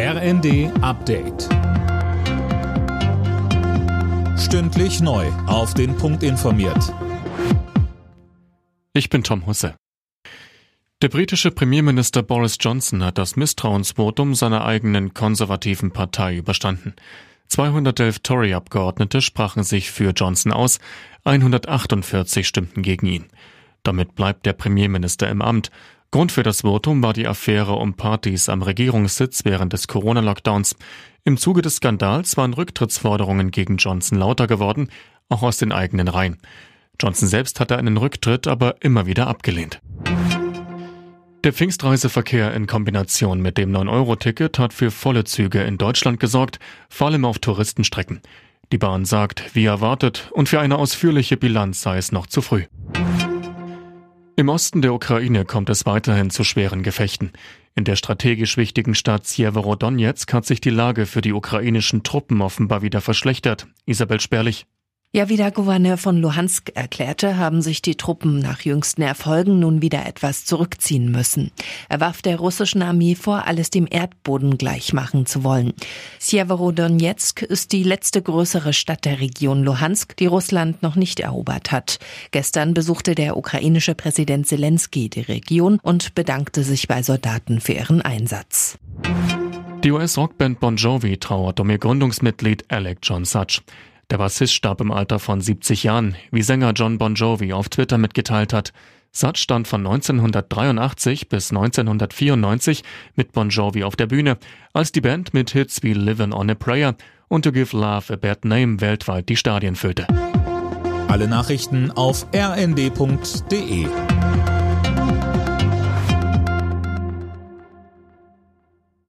RND Update. Stündlich neu. Auf den Punkt informiert. Ich bin Tom Husse. Der britische Premierminister Boris Johnson hat das Misstrauensvotum seiner eigenen konservativen Partei überstanden. 211 Tory-Abgeordnete sprachen sich für Johnson aus, 148 stimmten gegen ihn. Damit bleibt der Premierminister im Amt. Grund für das Votum war die Affäre um Partys am Regierungssitz während des Corona-Lockdowns. Im Zuge des Skandals waren Rücktrittsforderungen gegen Johnson lauter geworden, auch aus den eigenen Reihen. Johnson selbst hatte einen Rücktritt aber immer wieder abgelehnt. Der Pfingstreiseverkehr in Kombination mit dem 9-Euro-Ticket hat für volle Züge in Deutschland gesorgt, vor allem auf Touristenstrecken. Die Bahn sagt, wie erwartet, und für eine ausführliche Bilanz sei es noch zu früh. Im Osten der Ukraine kommt es weiterhin zu schweren Gefechten. In der strategisch wichtigen Stadt Sjeverodonetsk hat sich die Lage für die ukrainischen Truppen offenbar wieder verschlechtert. Isabel Sperlich. Ja, wie der Gouverneur von Luhansk erklärte, haben sich die Truppen nach jüngsten Erfolgen nun wieder etwas zurückziehen müssen. Er warf der russischen Armee vor, alles dem Erdboden gleichmachen zu wollen. Sjeverodonetsk ist die letzte größere Stadt der Region Luhansk, die Russland noch nicht erobert hat. Gestern besuchte der ukrainische Präsident Zelensky die Region und bedankte sich bei Soldaten für ihren Einsatz. Die US-Rockband Bon Jovi trauert um ihr Gründungsmitglied Alec John Such. Der Bassist starb im Alter von 70 Jahren, wie Sänger John Bon Jovi auf Twitter mitgeteilt hat. Such stand von 1983 bis 1994 mit Bon Jovi auf der Bühne, als die Band mit Hits wie Livin' on a Prayer und To Give Love a Bad Name weltweit die Stadien füllte. Alle Nachrichten auf rnd.de